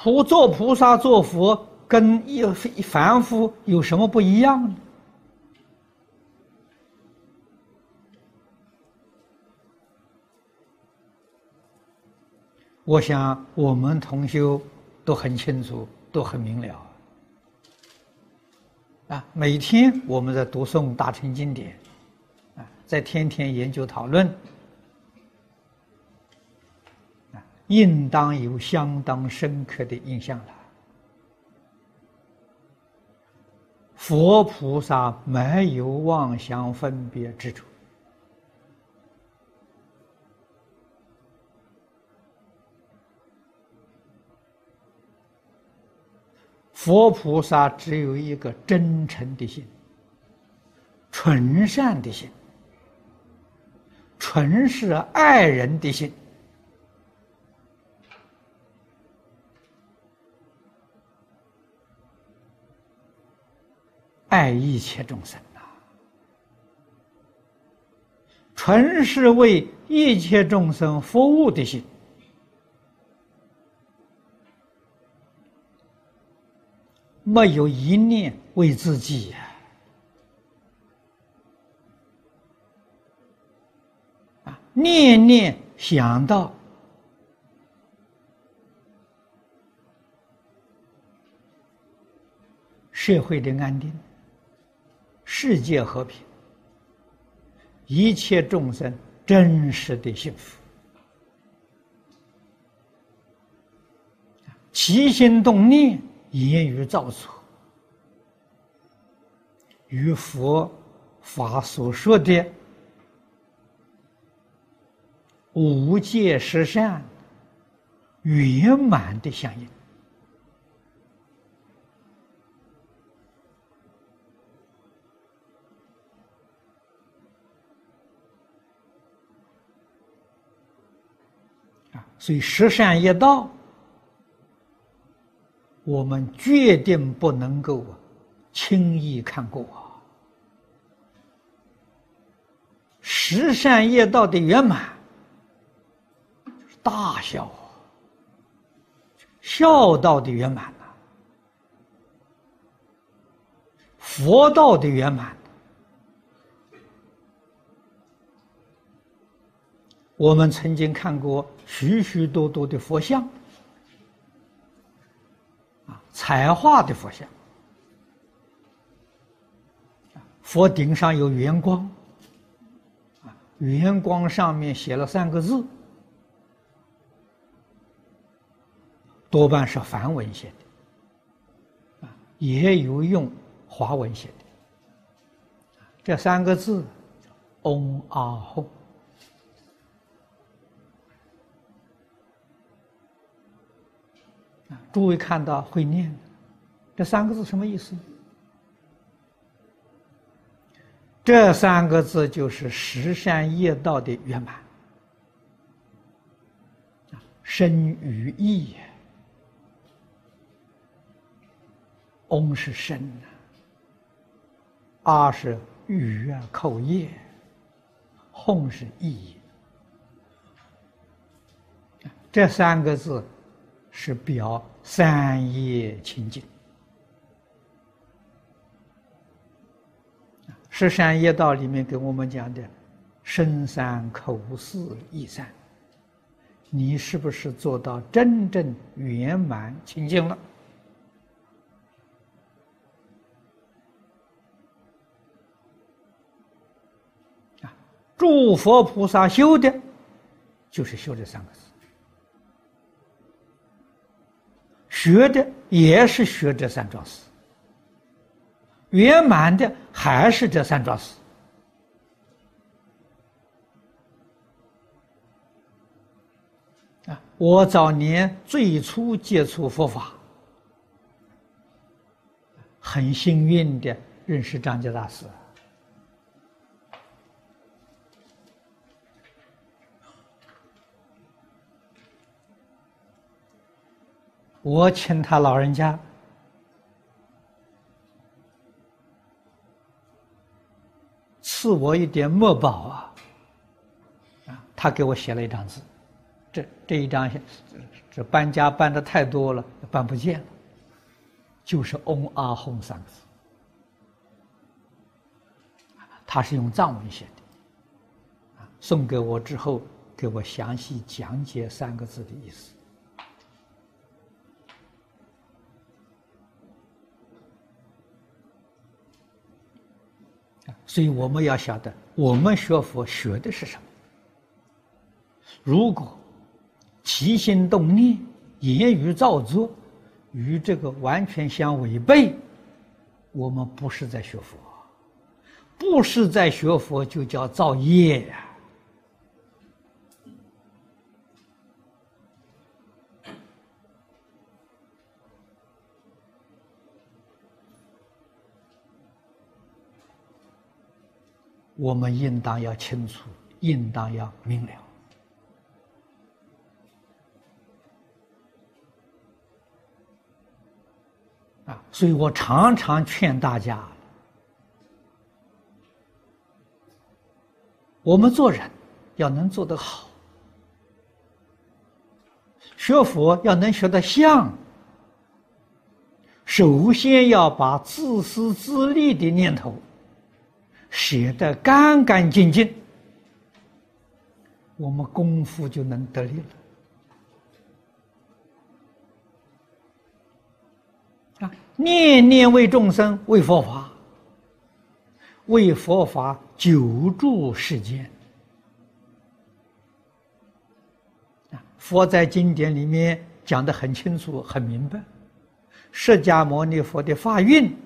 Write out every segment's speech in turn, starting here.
普做菩萨做佛，跟一凡夫有什么不一样呢？我想我们同修都很清楚，都很明了。啊，每天我们在读诵大乘经典，啊，在天天研究讨论。应当有相当深刻的印象了。佛菩萨没有妄想分别之处，佛菩萨只有一个真诚的心、纯善的心、纯是爱人的心。爱一切众生呐，纯是为一切众生服务的心，没有一念为自己呀！啊，念念想到社会的安定。世界和平，一切众生真实的幸福，起心动念、言语造作，与佛法所说的无界十善圆满的相应。所以十善业道，我们决定不能够轻易看过。十善业道的圆满，大孝，孝道的圆满呐，佛道的圆满。我们曾经看过许许多多的佛像，啊，彩画的佛像，佛顶上有圆光，啊，圆光上面写了三个字，多半是梵文写的，啊，也有用华文写的，这三个字，嗡阿吽。啊诸位看到会念这三个字什么意思？这三个字就是十善业道的圆满，身与意。嗡是身呐，阿是语啊口业，吽是意。这三个字。是表三业清净，十三业道里面给我们讲的身三、口四、意三，你是不是做到真正圆满清净了？啊，诸佛菩萨修的，就是修这三个字。学的也是学这三桩事，圆满的还是这三桩事。啊，我早年最初接触佛法，很幸运的认识张家大师。我请他老人家。赐我一点墨宝啊，啊，他给我写了一张字，这这一张这搬家搬的太多了，搬不见了，就是“嗡阿吽”三个字，他是用藏文写的，啊，送给我之后，给我详细讲解三个字的意思。所以我们要晓得，我们学佛学的是什么？如果起心动念、言语造作与这个完全相违背，我们不是在学佛，不是在学佛，就叫造业呀。我们应当要清楚，应当要明了啊！所以我常常劝大家：我们做人要能做得好，学佛要能学得像，首先要把自私自利的念头。写得干干净净，我们功夫就能得力了。啊，念念为众生，为佛法，为佛法久住世间。啊，佛在经典里面讲的很清楚、很明白，释迦牟尼佛的法运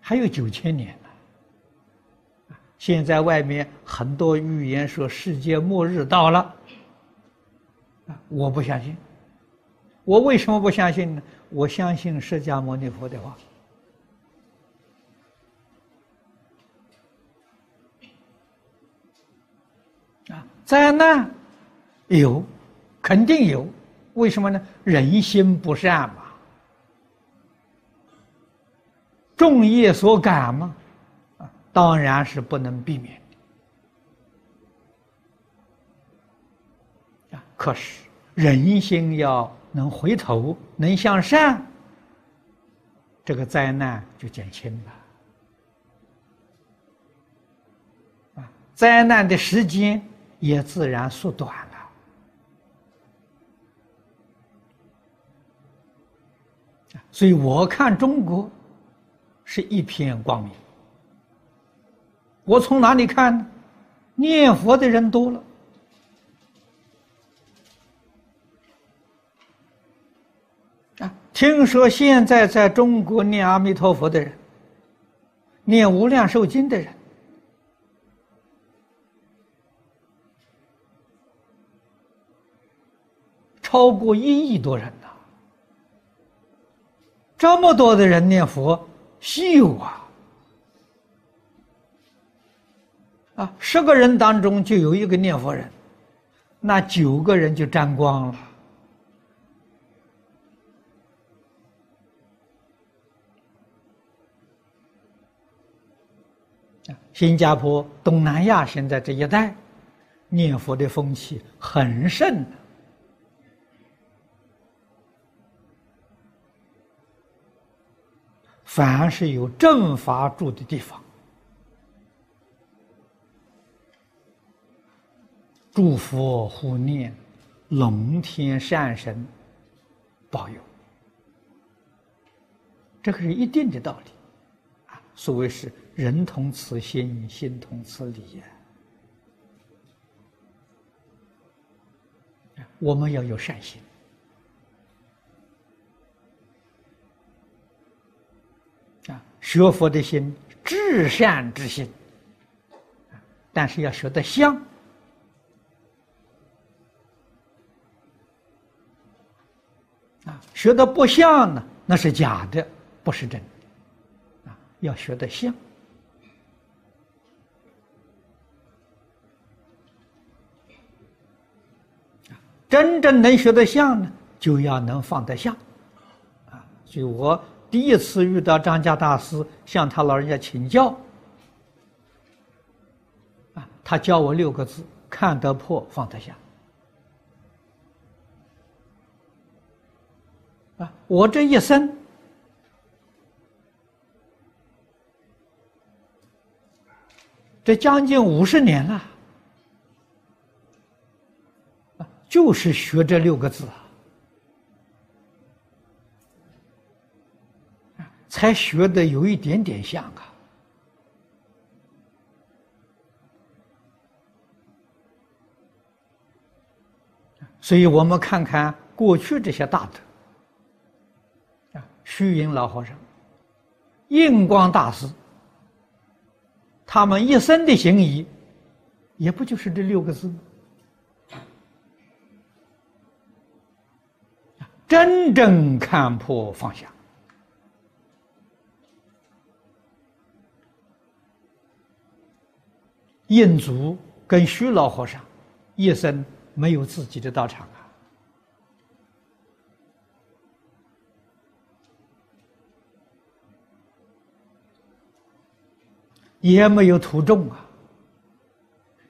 还有九千年。现在外面很多预言说世界末日到了，我不相信。我为什么不相信呢？我相信释迦牟尼佛的话。啊，灾难有，肯定有。为什么呢？人心不善嘛，众业所感嘛。当然是不能避免的啊！可是人心要能回头，能向善，这个灾难就减轻了啊！灾难的时间也自然缩短了所以我看中国是一片光明。我从哪里看呢？念佛的人多了啊！听说现在在中国念阿弥陀佛的人，念无量寿经的人，超过一亿多人呐！这么多的人念佛，稀有啊！啊，十个人当中就有一个念佛人，那九个人就沾光了。新加坡、东南亚现在这一带，念佛的风气很盛。凡是有正法住的地方。祝福护念，龙天善神保佑，这个是一定的道理啊。所谓是人同此心，心同此理呀。我们要有善心啊，学佛的心，至善之心，但是要学得像。学的不像呢，那是假的，不是真的。啊，要学的像。真正能学得像呢，就要能放得下。啊，所以我第一次遇到张家大师，向他老人家请教。啊，他教我六个字：看得破，放得下。啊，我这一生这将近五十年了，就是学这六个字啊，才学的有一点点像啊。所以我们看看过去这些大德，虚云老和尚、印光大师，他们一生的行仪，也不就是这六个字吗？真正看破放下。印祖跟虚老和尚一生。没有自己的道场啊，也没有徒众啊，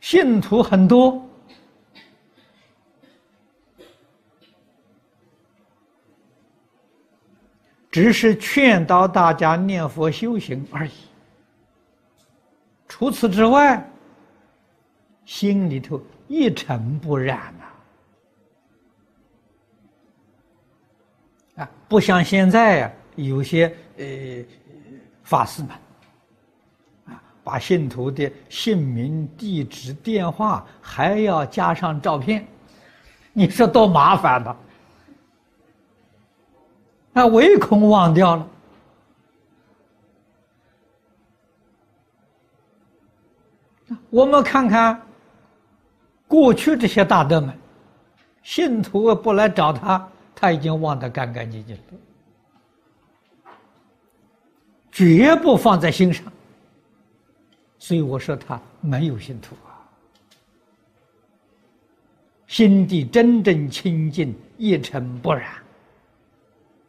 信徒很多，只是劝导大家念佛修行而已。除此之外，心里头。一尘不染呐！啊，不像现在呀，有些呃法师们，把信徒的姓名、地址、电话还要加上照片，你说多麻烦呐！啊，唯恐忘掉了。我们看看。过去这些大德们，信徒不来找他，他已经忘得干干净净了，绝不放在心上。所以我说他没有信徒啊，心地真正清净，一尘不染，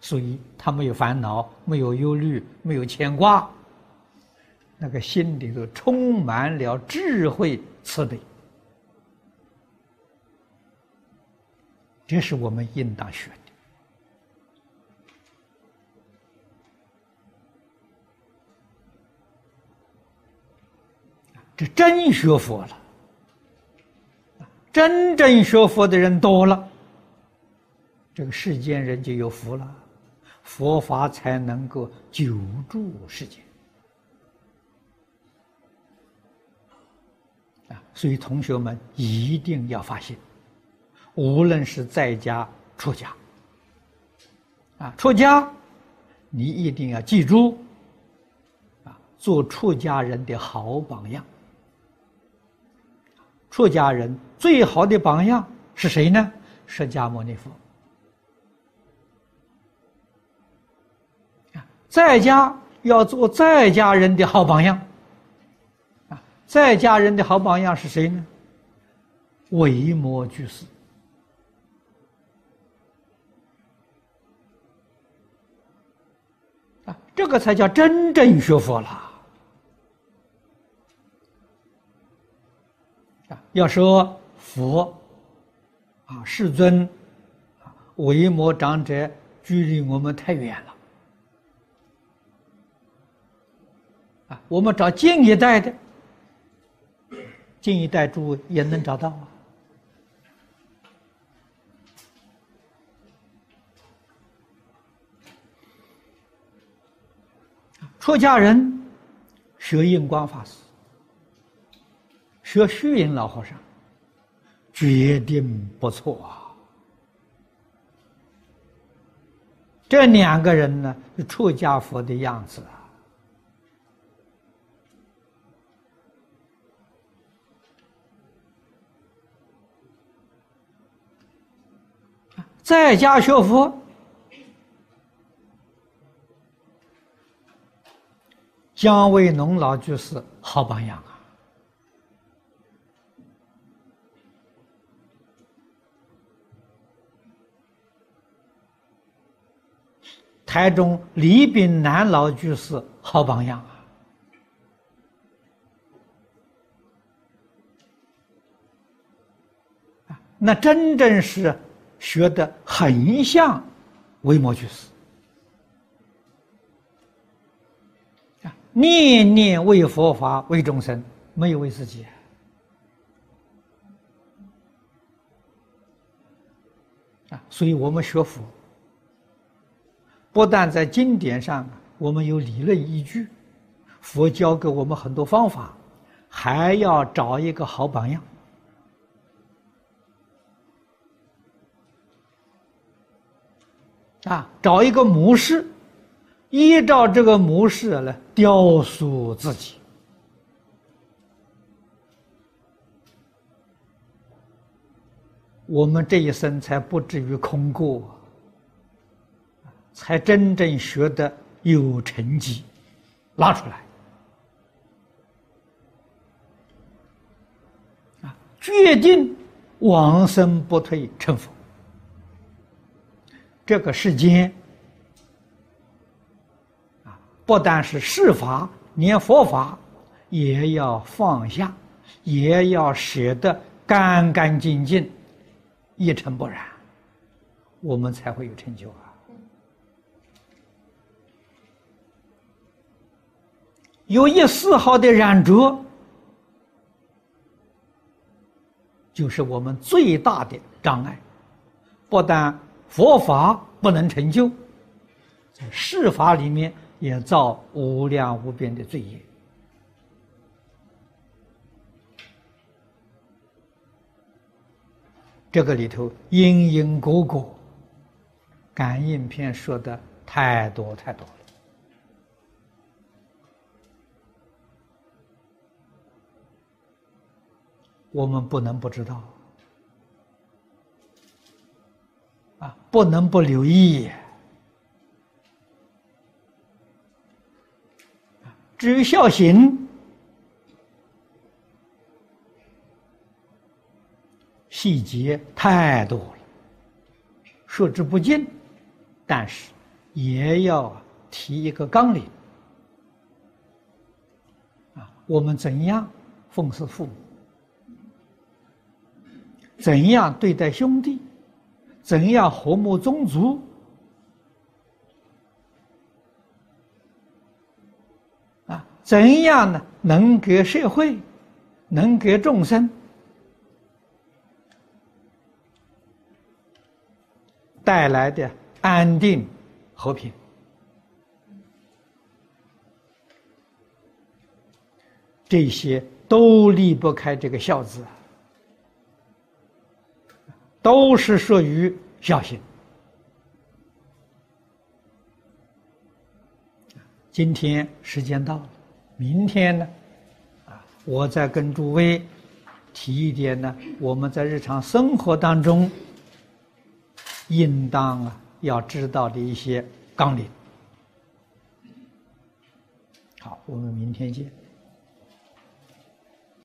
所以他没有烦恼，没有忧虑，没有牵挂，那个心里头充满了智慧慈悲。这是我们应当学的。这真学佛了，真正学佛的人多了，这个世间人就有福了，佛法才能够久住世间。啊，所以同学们一定要发心。无论是在家出家，啊，出家，你一定要记住，啊，做出家人的好榜样。出家人最好的榜样是谁呢？释迦牟尼佛。在家要做在家人的好榜样，啊，在家人的好榜样是谁呢？维摩居士。这个才叫真正学佛了啊！要说佛啊，世尊啊，维摩长者距离我们太远了啊！我们找近一代的，近一代诸也能找到啊。出家人学印光法师，学虚云老和尚，决定不错啊！这两个人呢，是出家佛的样子啊！在家学佛。姜维农老居士好榜样啊！台中李炳南老居士好榜样啊！那真正是学的很像为魔居士啊，念念为佛法为众生，没有为自己啊。所以我们学佛，不但在经典上我们有理论依据，佛教给我们很多方法，还要找一个好榜样。啊，找一个模式，依照这个模式来雕塑自己，我们这一生才不至于空过，才真正学得有成绩，拉出来，啊，决定往生不退成佛。这个世间啊，不但是世法，连佛法也要放下，也要舍得干干净净，一尘不染，我们才会有成就啊！有一丝毫的染着，就是我们最大的障碍，不但。佛法不能成就，在世法里面也造无量无边的罪业。这个里头因因果果，感应篇说的太多太多了，我们不能不知道。啊，不能不留意。至于孝行，细节太多了，说之不尽。但是也要提一个纲领。啊，我们怎样奉侍父母？怎样对待兄弟？怎样和睦宗族？啊，怎样呢？能给社会，能给众生带来的安定和平，这些都离不开这个“孝”字啊。都是属于孝心。今天时间到了，明天呢，啊，我再跟诸位提一点呢，我们在日常生活当中应当啊要知道的一些纲领。好，我们明天见。